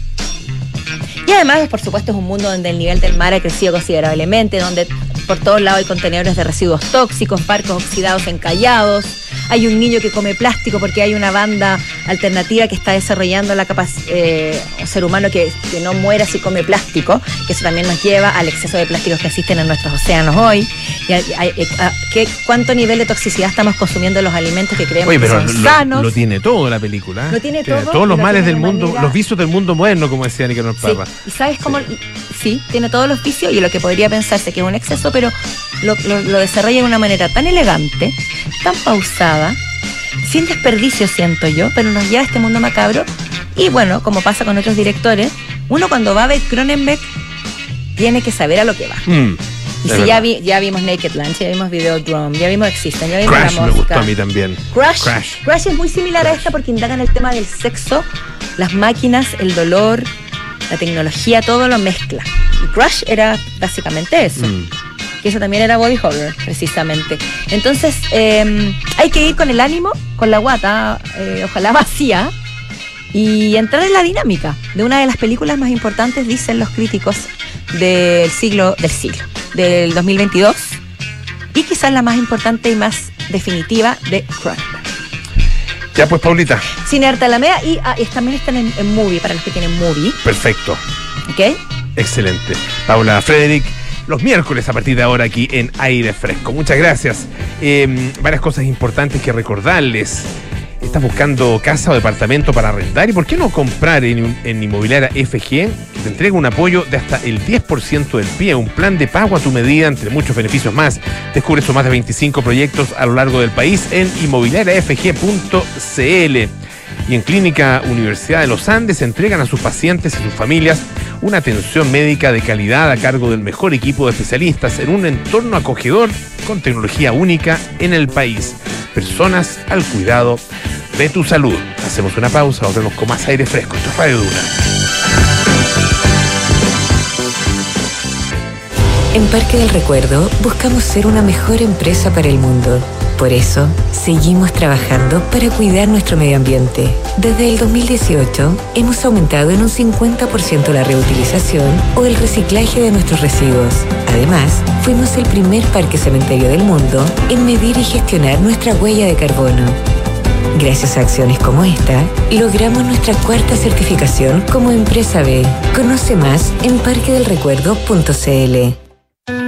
Y además, por supuesto, es un mundo donde el nivel del mar ha crecido considerablemente, donde por todos lados hay contenedores de residuos tóxicos, barcos oxidados encallados, hay un niño que come plástico porque hay una banda alternativa que está desarrollando la capacidad, un ser humano que, que no muera si come plástico, que eso también nos lleva al exceso de plásticos que existen en nuestros océanos hoy, y a- a- a- qué- cuánto nivel de toxicidad estamos consumiendo en los alimentos que creemos Oye, que son lo, sanos. lo tiene todo la película. ¿eh? Lo tiene todo, Todos los males del de mundo, manera- los vicios del mundo moderno, como decía Nicanor Sí, Papa. y sabes cómo, sí, tiene todos los vicios y lo que podría pensarse que es un exceso, pero lo, lo- lo desarrolla de una manera tan elegante, tan pausada, sin desperdicio, siento yo, pero nos lleva a este mundo macabro. Y bueno, como pasa con otros directores, uno cuando va a ver Cronenberg tiene que saber a lo que va. Mm, Y si ya, verdad. vi- ya vimos Naked Lunch, ya vimos Videodrome, ya vimos Existen, ya vimos Crash La me gustó a mí también. Crash, Crash. Crash. es muy similar a esta porque indagan el tema del sexo, las máquinas, el dolor, la tecnología, todo lo mezcla. Y Crash era básicamente eso. Mm. Que eso también era body horror, precisamente. Entonces, eh, hay que ir con el ánimo, con la guata, eh, ojalá *laughs* vacía, y entrar en la dinámica de una de las películas más importantes, dicen los críticos, del siglo, del siglo, del 2022, y quizás la más importante y más definitiva de Cronenberg. Ya pues, Paulita, Cine Arte Alameda y, ah, y también están en, en Movie, para los que tienen Movie, perfecto. ¿ok? Excelente. Paula Frederick, los miércoles a partir de ahora aquí en Aire Fresco. Muchas gracias. Eh, varias cosas importantes que recordarles. ¿Estás buscando casa o departamento para arrendar? ¿Y por qué no comprar en, en Inmobiliaria FG? Que te entrega un apoyo de hasta el 10% del pie, un plan de pago a tu medida, entre muchos beneficios más. Descubre sus más de 25 proyectos a lo largo del país en inmobiliariafg.cl. Y en Clínica Universidad de los Andes entregan a sus pacientes y sus familias una atención médica de calidad a cargo del mejor equipo de especialistas en un entorno acogedor con tecnología única en el país. Personas al cuidado de tu salud. Hacemos una pausa, volvemos con más aire fresco. Esto es Radio Duna. En Parque del Recuerdo buscamos ser una mejor empresa para el mundo. Por eso, seguimos trabajando para cuidar nuestro medio ambiente. Desde el 2018, hemos aumentado en un 50% la reutilización o el reciclaje de nuestros residuos. Además, fuimos el primer parque cementerio del mundo en medir y gestionar nuestra huella de carbono. Gracias a acciones como esta, logramos nuestra cuarta certificación como empresa B. Conoce más en parquedelrecuerdo.cl.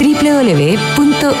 www.uss.cl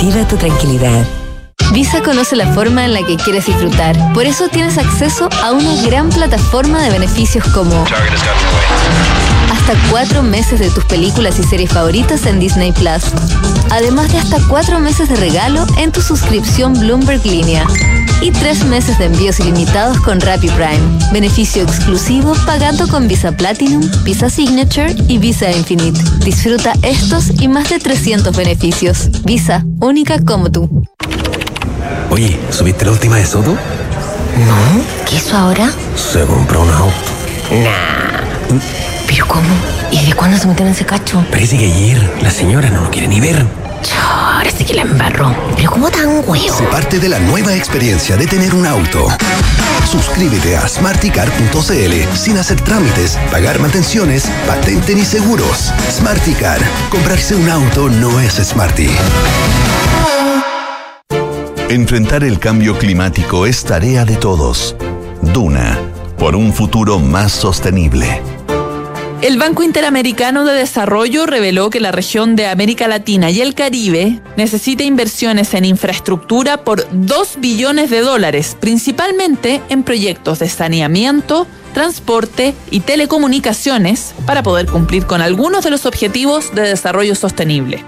tu tranquilidad. Visa conoce la forma en la que quieres disfrutar. Por eso tienes acceso a una gran plataforma de beneficios como hasta cuatro meses de tus películas y series favoritas en Disney Plus. Además de hasta cuatro meses de regalo en tu suscripción Bloomberg Línea. Y tres meses de envíos ilimitados con Rappi Prime. Beneficio exclusivo pagando con Visa Platinum, Visa Signature y Visa Infinite. Disfruta estos y más de 300 beneficios. Visa, única como tú. Oye, ¿subiste la última de Soto? No, ¿qué hizo ahora? Se compró un auto. Nah. ¿Pero cómo? ¿Y de cuándo se metió en ese cacho? Parece que ayer la señora no lo quiere ni ver. Ahora sí que la embarró. ¿Pero cómo tan huevo? Se parte de la nueva experiencia de tener un auto. Suscríbete a smarticar.cl sin hacer trámites, pagar mantenciones, patente ni seguros. Smarticar. Comprarse un auto no es smarty. Enfrentar el cambio climático es tarea de todos. Duna, por un futuro más sostenible. El Banco Interamericano de Desarrollo reveló que la región de América Latina y el Caribe necesita inversiones en infraestructura por 2 billones de dólares, principalmente en proyectos de saneamiento, transporte y telecomunicaciones para poder cumplir con algunos de los objetivos de desarrollo sostenible.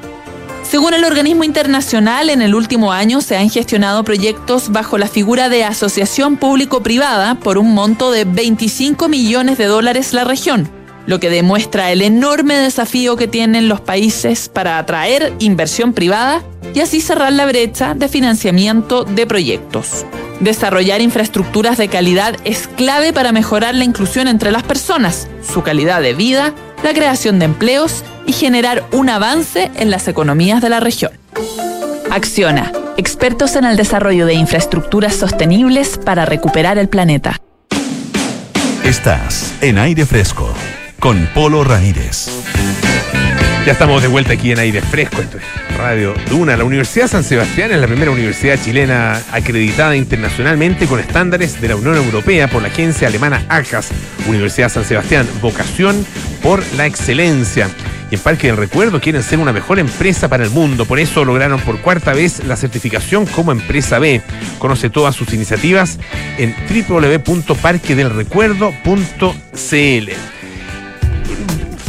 Según el organismo internacional, en el último año se han gestionado proyectos bajo la figura de asociación público-privada por un monto de 25 millones de dólares la región, lo que demuestra el enorme desafío que tienen los países para atraer inversión privada y así cerrar la brecha de financiamiento de proyectos. Desarrollar infraestructuras de calidad es clave para mejorar la inclusión entre las personas, su calidad de vida, la creación de empleos y generar un avance en las economías de la región. Acciona, expertos en el desarrollo de infraestructuras sostenibles para recuperar el planeta. Estás en aire fresco con Polo Ramírez. Ya estamos de vuelta aquí en aire fresco, esto es Radio Duna. La Universidad San Sebastián es la primera universidad chilena acreditada internacionalmente con estándares de la Unión Europea por la agencia alemana ACAS. Universidad San Sebastián, vocación por la excelencia. Y en Parque del Recuerdo quieren ser una mejor empresa para el mundo. Por eso lograron por cuarta vez la certificación como empresa B. Conoce todas sus iniciativas en www.parquedelrecuerdo.cl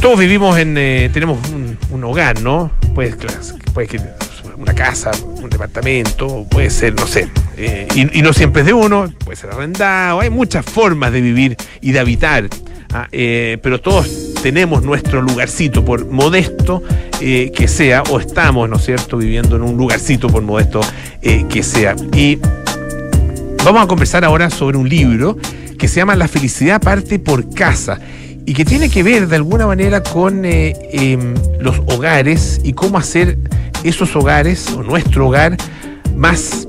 todos vivimos en, eh, tenemos un, hogar, ¿no? Puede, puede que una casa, un departamento, puede ser, no sé, eh, y, y, no siempre es de uno, puede ser arrendado, hay muchas formas de vivir y de habitar, ¿ah? eh, pero todos tenemos nuestro lugarcito, por modesto que sea, o estamos, ¿no es cierto?, viviendo en un lugarcito, por modesto que sea. Y vamos a conversar ahora sobre un libro que se llama La felicidad parte por casa y que tiene que ver de alguna manera con eh, eh, los hogares y cómo hacer esos hogares o nuestro hogar más,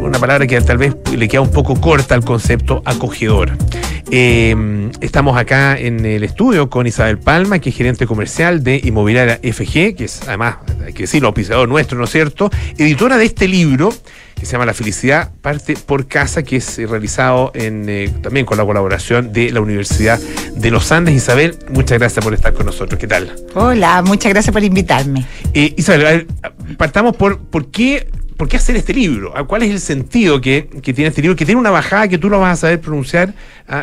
una palabra que tal vez le queda un poco corta al concepto acogedor. Eh, estamos acá en el estudio con Isabel Palma, que es gerente comercial de Inmobiliaria FG, que es además, hay que decirlo, auspiciador nuestro, ¿no es cierto? Editora de este libro que se llama La felicidad parte por casa, que es realizado en, eh, también con la colaboración de la Universidad de los Andes. Isabel, muchas gracias por estar con nosotros. ¿Qué tal? Hola, muchas gracias por invitarme. Eh, Isabel, a ver, partamos por por qué, por qué hacer este libro. ¿Cuál es el sentido que, que, tiene este libro? Que tiene una bajada que tú lo vas a saber pronunciar.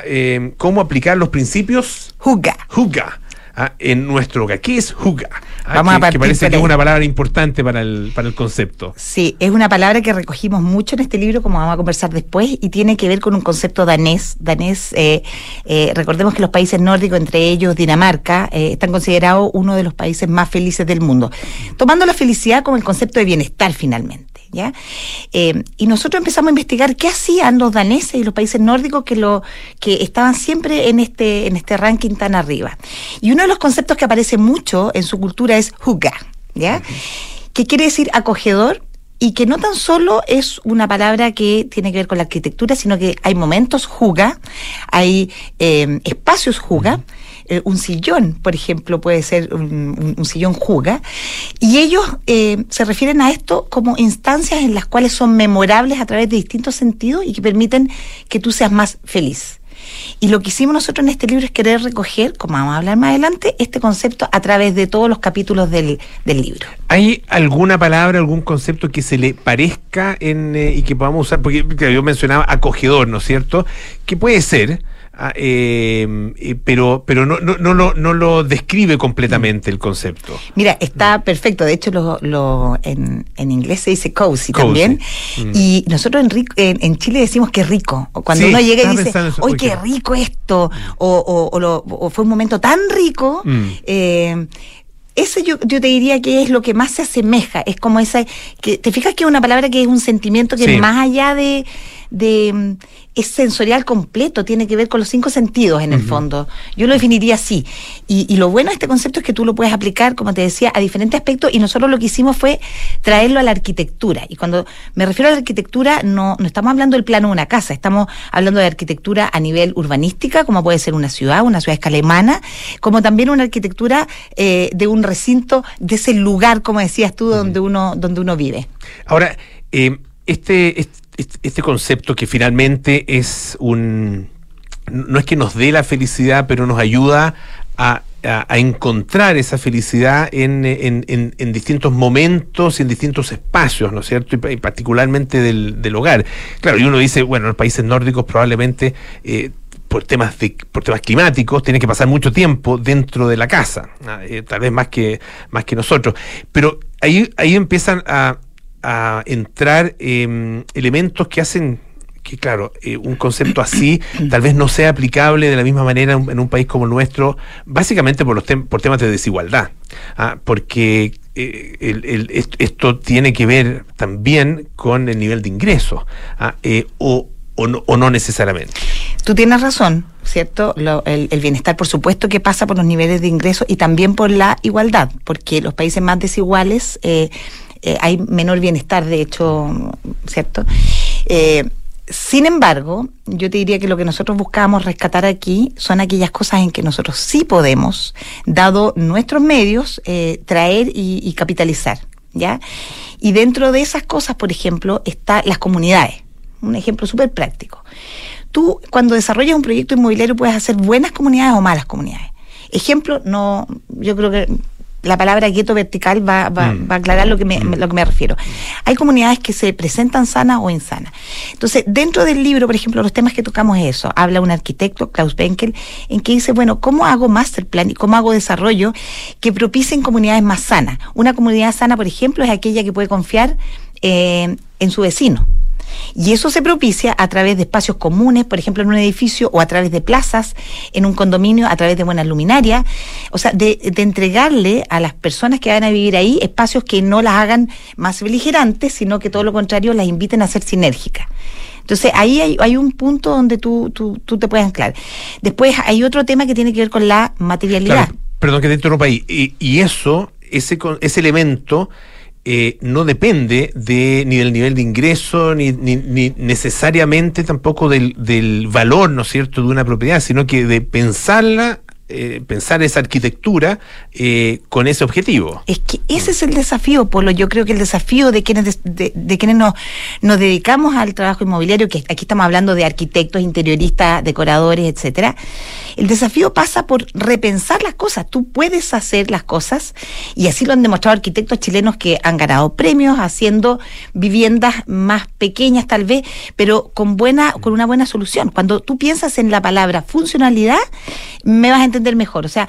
Eh, ¿Cómo aplicar los principios? Juga. Juga. Ah, en nuestro hogar. ¿Qué es juga? Ah, Vamos que, a partir que parece que es una palabra importante para el, para el concepto. Sí, es una palabra que recogimos mucho en este libro, como vamos a conversar después, y tiene que ver con un concepto danés. Danés, eh, eh, recordemos que los países nórdicos, entre ellos Dinamarca, eh, están considerados uno de los países más felices del mundo, tomando la felicidad como el concepto de bienestar finalmente. ¿Ya? Eh, y nosotros empezamos a investigar qué hacían los daneses y los países nórdicos que lo que estaban siempre en este en este ranking tan arriba. Y uno de los conceptos que aparece mucho en su cultura es hugga, ¿ya? Que quiere decir acogedor y que no tan solo es una palabra que tiene que ver con la arquitectura, sino que hay momentos juga, hay eh, espacios juga, eh, un sillón, por ejemplo, puede ser un, sillón juga, y ellos eh, se refieren a esto como instancias en las cuales son memorables a través de distintos sentidos y que permiten que tú seas más feliz. Y lo que hicimos nosotros en este libro es querer recoger, como vamos a hablar más adelante, este concepto a través de todos los capítulos del, del libro. ¿Hay alguna palabra, algún concepto que se le parezca en, eh, y que podamos usar? Porque yo mencionaba acogedor, ¿no es cierto? Que puede ser, eh, eh, pero, pero no, no, no, lo, no lo describe completamente el concepto. Mira, está perfecto. De hecho, lo, lo- en, en inglés se dice cozy, Cozy. también. Mm. Y nosotros en, rico- en, en Chile decimos que rico. Cuando Sí, uno llega y dice, pensando eso. ¡ay, Uy, qué rico esto! O, o- o lo- o fue un momento tan rico. Mm. eh, ese yo, yo te diría que es lo que más se asemeja, es como esa, que te fijas que es una palabra que es un sentimiento que Sí. más allá de, de es sensorial completo, tiene que ver con los cinco sentidos en el fondo. Yo lo definiría así. Y, y lo bueno de este concepto es que tú lo puedes aplicar, como te decía, a diferentes aspectos y nosotros lo que hicimos fue traerlo a la arquitectura. Y cuando me refiero a la arquitectura, no, no estamos hablando del plano de una casa, estamos hablando de arquitectura a nivel urbanística, como puede ser una ciudad, una ciudad escalemana, como también una arquitectura eh, de un recinto, de ese lugar, como decías tú, donde uno, donde uno vive. Ahora, eh, este, este, este concepto que finalmente es un... No es que nos dé la felicidad, pero nos ayuda a, a- encontrar esa felicidad en, en- en- distintos momentos y en distintos espacios, ¿no es cierto? Y, pa- y particularmente del, del hogar. Claro, y uno dice, bueno, en los países nórdicos probablemente... eh, por temas de, por temas climáticos tiene que pasar mucho tiempo dentro de la casa eh, tal vez más que más que nosotros pero ahí ahí empiezan a, a entrar eh, elementos que hacen que claro, eh, un concepto así *clears throat* tal vez no sea aplicable de la misma manera en un, en un país como el nuestro, básicamente por los tem- por temas de desigualdad, ah, porque eh, el- el- est- esto tiene que ver también con el nivel de ingresos, ah, eh, o, o no, o no necesariamente. Tú tienes razón, ¿cierto? Lo- el, el bienestar, por supuesto, que pasa por los niveles de ingresos y también por la igualdad, porque los países más desiguales eh, eh, hay menor bienestar, de hecho, ¿cierto? Eh, sin embargo, yo te diría que lo que nosotros buscamos rescatar aquí son aquellas cosas en que nosotros sí podemos, dado nuestros medios, eh, traer y, y capitalizar, ¿ya? Y dentro de esas cosas, por ejemplo, están las comunidades. Un ejemplo súper práctico. Tú, cuando desarrollas un proyecto inmobiliario, puedes hacer buenas comunidades o malas comunidades. Ejemplo, no, yo creo que la palabra gueto vertical va, va, Mm. va a aclarar lo que, me, lo que me refiero. Hay comunidades que se presentan sanas o insanas. Entonces, dentro del libro, por ejemplo, los temas que tocamos es eso. Habla un arquitecto, Klaus Benkel, en que dice, bueno, ¿cómo hago master plan y cómo hago desarrollo que propicien comunidades más sanas? Una comunidad sana, por ejemplo, es aquella que puede confiar eh, en su vecino. Y eso se propicia a través de espacios comunes, por ejemplo, en un edificio o a través de plazas, en un condominio, a través de buenas luminarias. O sea, de, de entregarle a las personas que van a vivir ahí espacios que no las hagan más beligerantes, sino que todo lo contrario las inviten a ser sinérgicas. Entonces ahí hay, un punto donde tú, tú, te puedes anclar. Después hay otro tema que tiene que ver con la materialidad. Perdón que te interrumpa ahí. Y, y eso, ese, ese elemento, eh, no depende de ni del nivel de ingreso, ni, ni, ni necesariamente tampoco del, del valor, ¿no es cierto?, de una propiedad, sino que de pensarla, eh, pensar esa arquitectura eh, con ese objetivo. Es que ese es el desafío, Polo. Yo creo que el desafío de quienes, de quienes nos, nos dedicamos al trabajo inmobiliario, que aquí estamos hablando de arquitectos, interioristas, decoradores, etcétera. El desafío pasa por repensar las cosas. Tú puedes hacer las cosas, y así lo han demostrado arquitectos chilenos que han ganado premios haciendo viviendas más pequeñas, tal vez, pero con buena, con una buena solución. Cuando tú piensas en la palabra funcionalidad, me vas a entender mejor. O sea,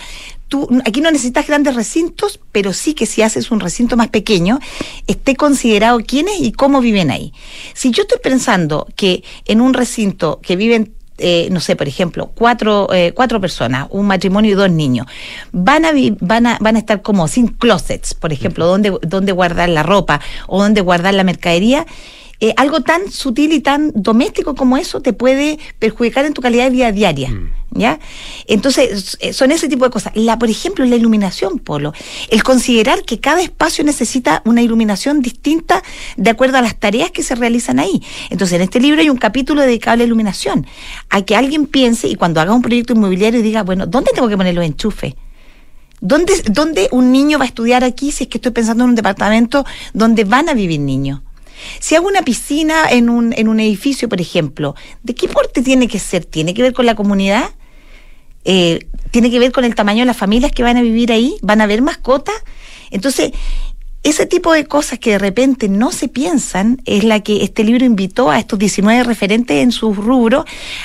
tú aquí no necesitas grandes recintos, pero sí que si haces un recinto más pequeño, esté considerado quiénes y cómo viven ahí. Si yo estoy pensando que en un recinto que viven eh, no sé, por ejemplo, cuatro, eh, cuatro personas, un matrimonio y dos niños, van a, vi- van a, van a estar como sin closets, por ejemplo, donde, donde guardar la ropa o donde guardar la mercadería. Eh, algo tan sutil y tan doméstico como eso te puede perjudicar en tu calidad de vida diaria. ¿Ya? Entonces, eh, son ese tipo de cosas. La, por ejemplo, la iluminación, Polo. El considerar que cada espacio necesita una iluminación distinta de acuerdo a las tareas que se realizan ahí. Entonces, en este libro hay un capítulo dedicado a la iluminación. A que alguien piense y cuando haga un proyecto inmobiliario diga, bueno, ¿dónde tengo que poner los enchufes? ¿Dónde, ¿Dónde un niño va a estudiar aquí si es que estoy pensando en un departamento donde van a vivir niños? Si hago una piscina en un, en un edificio, por ejemplo, ¿de qué porte tiene que ser? ¿Tiene que ver con la comunidad? Eh, ¿Tiene que ver con el tamaño de las familias que van a vivir ahí? ¿Van a haber mascotas? Entonces, ese tipo de cosas que de repente no se piensan es la que este libro invitó a estos 19 referentes en sus rubros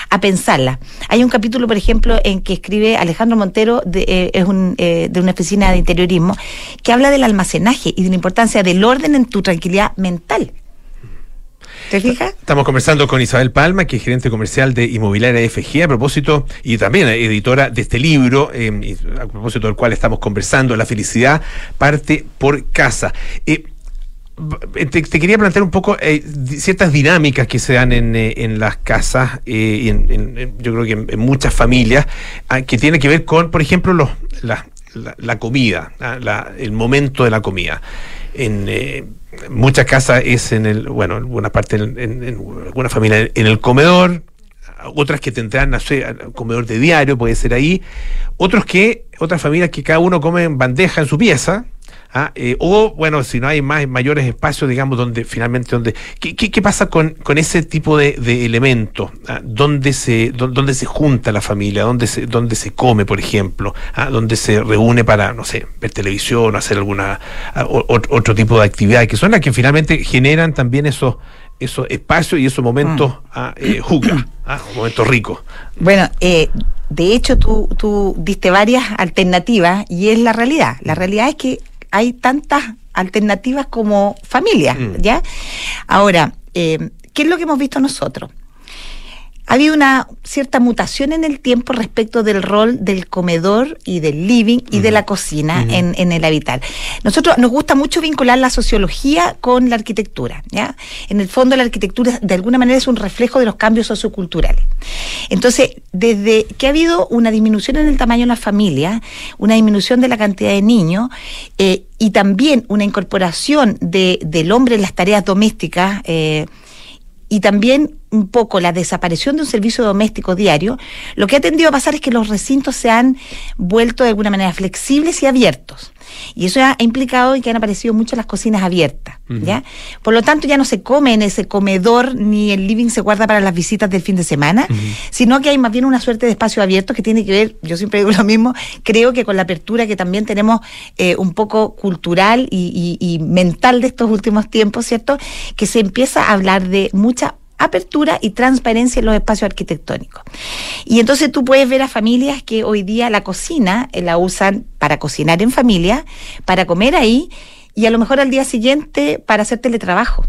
a pensarla. Hay un capítulo, por ejemplo, en que escribe Alejandro Montero, eh, es eh, de una oficina de interiorismo, que habla del almacenaje y de la importancia del orden en tu tranquilidad mental. ¿Te fijas? Estamos conversando con Isabel Palma, que es gerente comercial de Inmobiliaria FG, a propósito, y también editora de este libro, eh, a propósito del cual estamos conversando, La felicidad parte por casa. Eh, te, quería plantear un poco eh, ciertas dinámicas que se dan en, las casas y en, yo creo que en, muchas familias ah, que tiene que ver con, por ejemplo, los, la, comida, ah, el momento de la comida. En eh, muchas casas es en el, bueno, en alguna parte, en, en- familia en el comedor, otras que tendrán, no sé, comedor de diario, puede ser ahí, otros que, otras familias que cada uno come en bandeja en su pieza, ¿ah? Eh, o bueno, si no hay más mayores espacios, digamos, donde finalmente, donde, ¿qué, qué, qué pasa con, con ese tipo de, de elementos? ¿Ah? ¿Dónde se, dó- dónde se junta la familia? ¿Dónde se, dónde se come, por ejemplo? ¿Ah? ¿Dónde se reúne para, no sé, ver televisión o hacer alguna ah, o- ot- otro tipo de actividades que son las que finalmente generan también esos esos espacios y esos momentos ah, eh, juca, ah, momentos ricos. Bueno, eh, de hecho tú, tú diste varias alternativas y es la realidad. La realidad es que hay tantas alternativas como familias, ¿ya? Ahora, eh, ¿qué es lo que hemos visto nosotros? Ha habido una cierta mutación en el tiempo respecto del rol del comedor y del living y de la cocina en, en el habitar. Nosotros nos gusta mucho vincular la sociología con la arquitectura. ¿ya? En el fondo la arquitectura de alguna manera es un reflejo de los cambios socioculturales. Entonces, desde que ha habido una disminución en el tamaño de la familia, una disminución de la cantidad de niños, eh, y también una incorporación de, del hombre en las tareas domésticas, eh, y también un poco la desaparición de un servicio doméstico diario, lo que ha tendido a pasar es que los recintos se han vuelto de alguna manera flexibles y abiertos. Y eso ha implicado en que han aparecido muchas las cocinas abiertas, ¿ya? Por lo tanto, ya no se come en ese comedor ni el living se guarda para las visitas del fin de semana, sino que hay más bien una suerte de espacio abierto que tiene que ver, yo siempre digo lo mismo, creo que con la apertura que también tenemos eh, un poco cultural y, y- y mental de estos últimos tiempos, ¿cierto? Que se empieza a hablar de mucha apertura y transparencia en los espacios arquitectónicos. Y entonces tú puedes ver a familias que hoy día la cocina eh, la usan para cocinar en familia, para comer ahí y a lo mejor al día siguiente para hacer teletrabajo.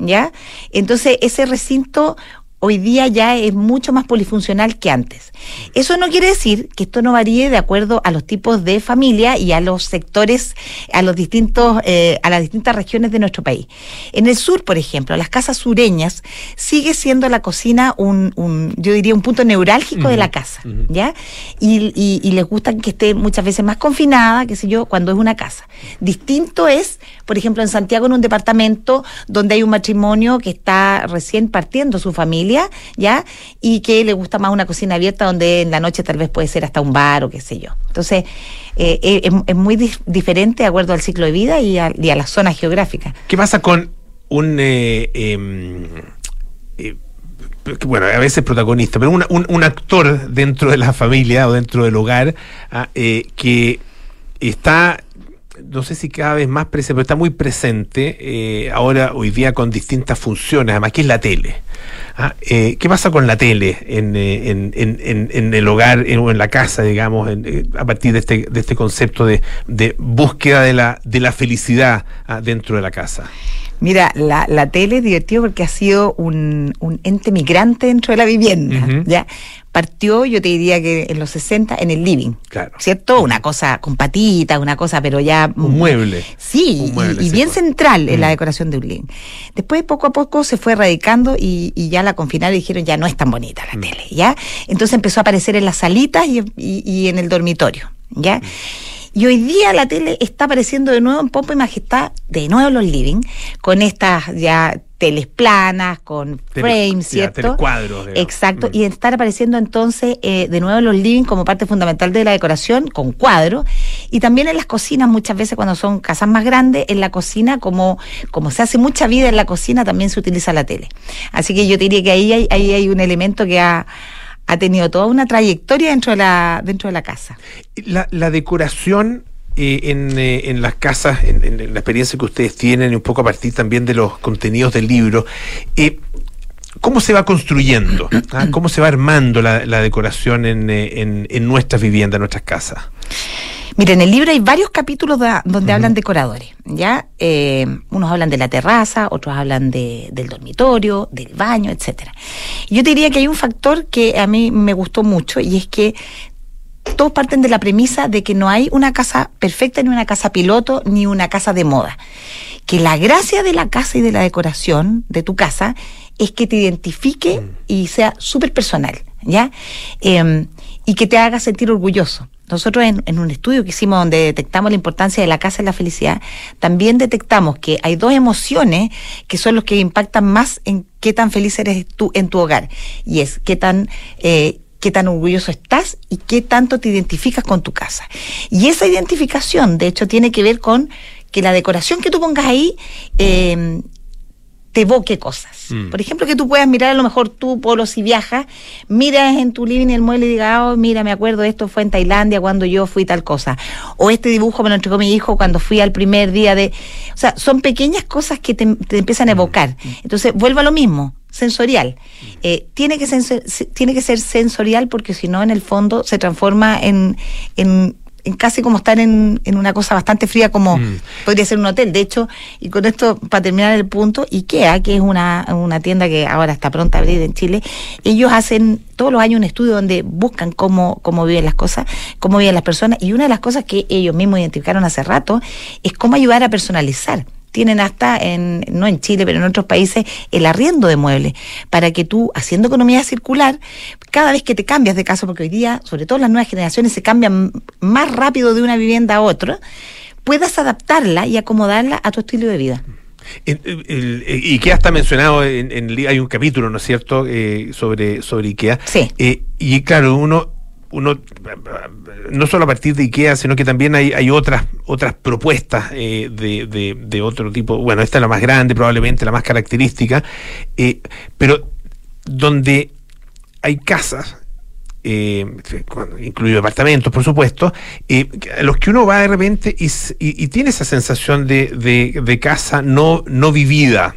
¿Ya? Entonces ese recinto hoy día ya es mucho más polifuncional que antes. Eso no quiere decir que esto no varíe de acuerdo a los tipos de familia y a los sectores, a los distintos, eh, a las distintas regiones de nuestro país. En el sur, por ejemplo, las casas sureñas sigue siendo la cocina un, un yo diría, un punto neurálgico de la casa, ¿ya? Y, y- y les gusta que esté muchas veces más confinada, qué sé yo, cuando es una casa. Distinto es, por ejemplo, en Santiago, en un departamento donde hay un matrimonio que está recién partiendo su familia, ¿ya? Y que le gusta más una cocina abierta donde en la noche tal vez puede ser hasta un bar o qué sé yo. Entonces, eh, eh, es, muy dif- diferente de acuerdo al ciclo de vida y a, y a las zonas geográficas. ¿Qué pasa con un eh, em, eh, bueno, a veces protagonista, pero un, un actor dentro de la familia o dentro del hogar ah, que está, no sé si cada vez más presente, pero está muy presente eh, ahora, hoy día, con distintas funciones, además, que es la tele. Ah, eh, ¿Qué pasa con la tele en, eh, en, en- en- el hogar en- o en la casa, digamos, en, a partir de este, de este concepto de, de búsqueda de la, de la felicidad ah, dentro de la casa? Mira, la, la tele es divertido porque ha sido un, un ente migrante dentro de la vivienda. ¿ya? Partió, yo te diría que en los 60, en el living. Claro. ¿Cierto? Una cosa con patitas, una cosa, pero ya. Un mueble. Sí, Un mueble, y, bien pues. central en la Mm. decoración de un living. Después, poco a poco, se fue erradicando y, y ya la confinaron y dijeron, ya no es tan bonita Mm. la tele, ¿ya? Entonces empezó a aparecer en las salitas y, en el dormitorio, ¿ya? Y hoy día la tele está apareciendo de nuevo en pompa y majestad, de nuevo en los living, con estas ya teles planas, con Tele- frames, ¿cierto? digamos. Exacto, y estar apareciendo entonces eh, de nuevo los living como parte fundamental de la decoración, con cuadros, y también en las cocinas muchas veces cuando son casas más grandes, en la cocina, como, como se hace mucha vida en la cocina, también se utiliza la tele. Así que yo te diría que ahí hay, ahí hay un elemento que ha, ha tenido toda una trayectoria dentro de la, dentro de la casa. La, la decoración eh, en, eh, en las casas, en, la experiencia que ustedes tienen y un poco a partir también de los contenidos del libro, eh, ¿cómo se va construyendo? *clears throat* ah? ¿Cómo se va armando la, la decoración en, eh, en, en nuestras viviendas, en nuestras casas? Mira, en el libro hay varios capítulos da- donde hablan decoradores, ¿ya? Eh, unos hablan de la terraza, otros hablan de, del dormitorio, del baño, etcétera. Yo te diría que hay un factor que a mí me gustó mucho y es que todos parten de la premisa de que no hay una casa perfecta, ni una casa piloto, ni una casa de moda. Que la gracia de la casa y de la decoración de tu casa es que te identifique y sea súper personal, ¿ya? Eh, y que te haga sentir orgulloso. Nosotros en, en un estudio que hicimos donde detectamos la importancia de la casa y la felicidad, también detectamos que hay dos emociones que son los que impactan más en qué tan feliz eres tú en tu hogar. Y es qué tan... eh, qué tan orgulloso estás y qué tanto te identificas con tu casa. Y esa identificación, de hecho, tiene que ver con que la decoración que tú pongas ahí eh, te evoque cosas. Mm. Por ejemplo, que tú puedas mirar a lo mejor tú, Polo, si viajas, miras en tu living el mueble y digas, oh, mira, me acuerdo, esto fue en Tailandia cuando yo fui tal cosa. O este dibujo me lo entregó mi hijo cuando fui al primer día de... O sea, son pequeñas cosas que te, te empiezan a evocar. Entonces, vuelvo a lo mismo, sensorial. Eh, tiene, que sensor- se- tiene que ser sensorial porque si no, en el fondo, se transforma en... en en casi como estar en, en una cosa bastante fría como podría ser un hotel. De hecho, y con esto, para terminar el punto, IKEA, que es una, una tienda que ahora está pronta a abrir en Chile, ellos hacen todos los años un estudio donde buscan cómo, cómo viven las cosas, cómo viven las personas, y una de las cosas que ellos mismos identificaron hace rato es cómo ayudar a personalizar. Tienen hasta, en, no en Chile, pero en otros países, el arriendo de muebles, para que tú, haciendo economía circular, cada vez que te cambias de casa, porque hoy día, sobre todo las nuevas generaciones, se cambian más rápido de una vivienda a otra, puedas adaptarla y acomodarla a tu estilo de vida. El, el- el- IKEA está mencionado, en, en hay un capítulo, ¿no es cierto?, eh, sobre, sobre IKEA. Sí. Eh, y claro, uno, uno, no solo a partir de IKEA, sino que también hay, hay otras, otras propuestas eh, de, de- de otro tipo. Bueno, esta es la más grande, probablemente la más característica, eh, pero donde hay casas eh, incluido por supuesto, eh, a los que uno va de repente y, tiene esa sensación de, de- de casa no, no vivida,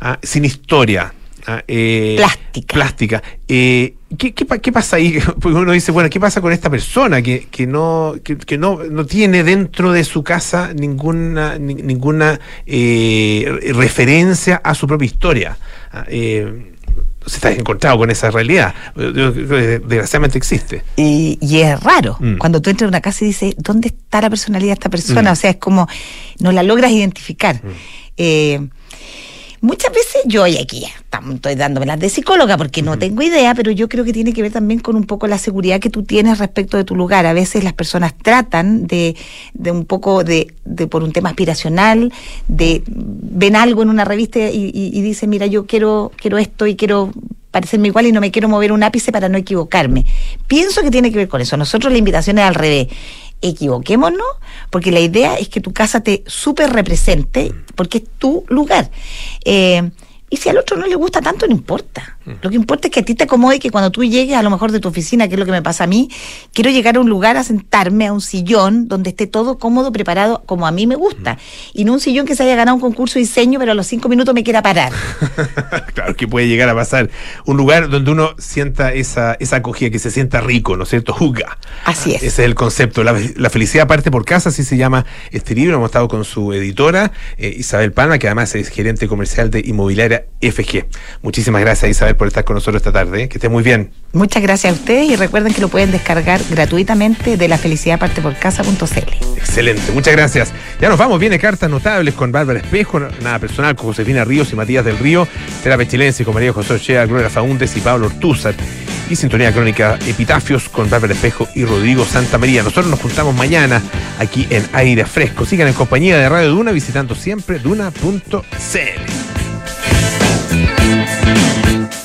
ah, sin historia. Ah, eh, Plástica. Plástica. Eh, ¿qué, qué, pa- qué pasa ahí? *laughs* Porque uno dice, bueno, ¿qué pasa con esta persona que, que no que, que no, no tiene dentro de su casa ninguna ni- ninguna eh, referencia a su propia historia? Ah, eh, se está encontrado con esa realidad. Desgraciadamente existe. Y, y es raro. Mm. Cuando tú entras a una casa y dices, ¿dónde está la personalidad de esta persona? Mm. O sea, es como, no la logras identificar. Eh, muchas veces yo, y aquí ya estoy dándome las de psicóloga porque no tengo idea, pero yo creo que tiene que ver también con un poco la seguridad que tú tienes respecto de tu lugar. A veces las personas tratan de, de un poco de, de por un tema aspiracional, de ven algo en una revista y, y- y dicen, mira, yo quiero, quiero esto y quiero parecerme igual y no me quiero mover un ápice para no equivocarme. Pienso que tiene que ver con eso. Nosotros la invitación es al revés. Equivoquémonos, porque la idea es que tu casa te súper represente, porque es tu lugar. Eh, y si al otro no le gusta tanto, no importa. Lo que importa es que a ti te acomode y que cuando tú llegues a lo mejor de tu oficina, que es lo que me pasa a mí, quiero llegar a un lugar a sentarme, a un sillón, donde esté todo cómodo, preparado, como a mí me gusta. Y no un sillón que se haya ganado un concurso de diseño, pero a los cinco minutos me quiera parar. *laughs* Claro que puede llegar a pasar. Un lugar donde uno sienta esa, esa acogida, que se sienta rico, ¿no es cierto? Juga. Así es. Ese es el concepto. La, la felicidad parte por casa, así se llama este libro. Hemos estado con su editora, eh, Isabel Palma, que además es gerente comercial de Inmobiliaria FG. Muchísimas gracias, Isabel, por estar con nosotros esta tarde. Que esté muy bien. Muchas gracias a ustedes y recuerden que lo pueden descargar gratuitamente de la felicidad parte por casa.cl. Excelente, muchas gracias. Ya nos vamos, viene cartas notables con Bárbara Espejo, nada personal con Josefina Ríos y Matías del Río, Terapia Chilense con María José Ochea, Gloria Faúndes y Pablo Ortúzar. Y Sintonía Crónica Epitafios con Bárbara Espejo y Rodrigo Santa María. Nosotros nos juntamos mañana aquí en Aire Fresco. Sigan en compañía de Radio Duna visitando siempre duna.cl. Thank you.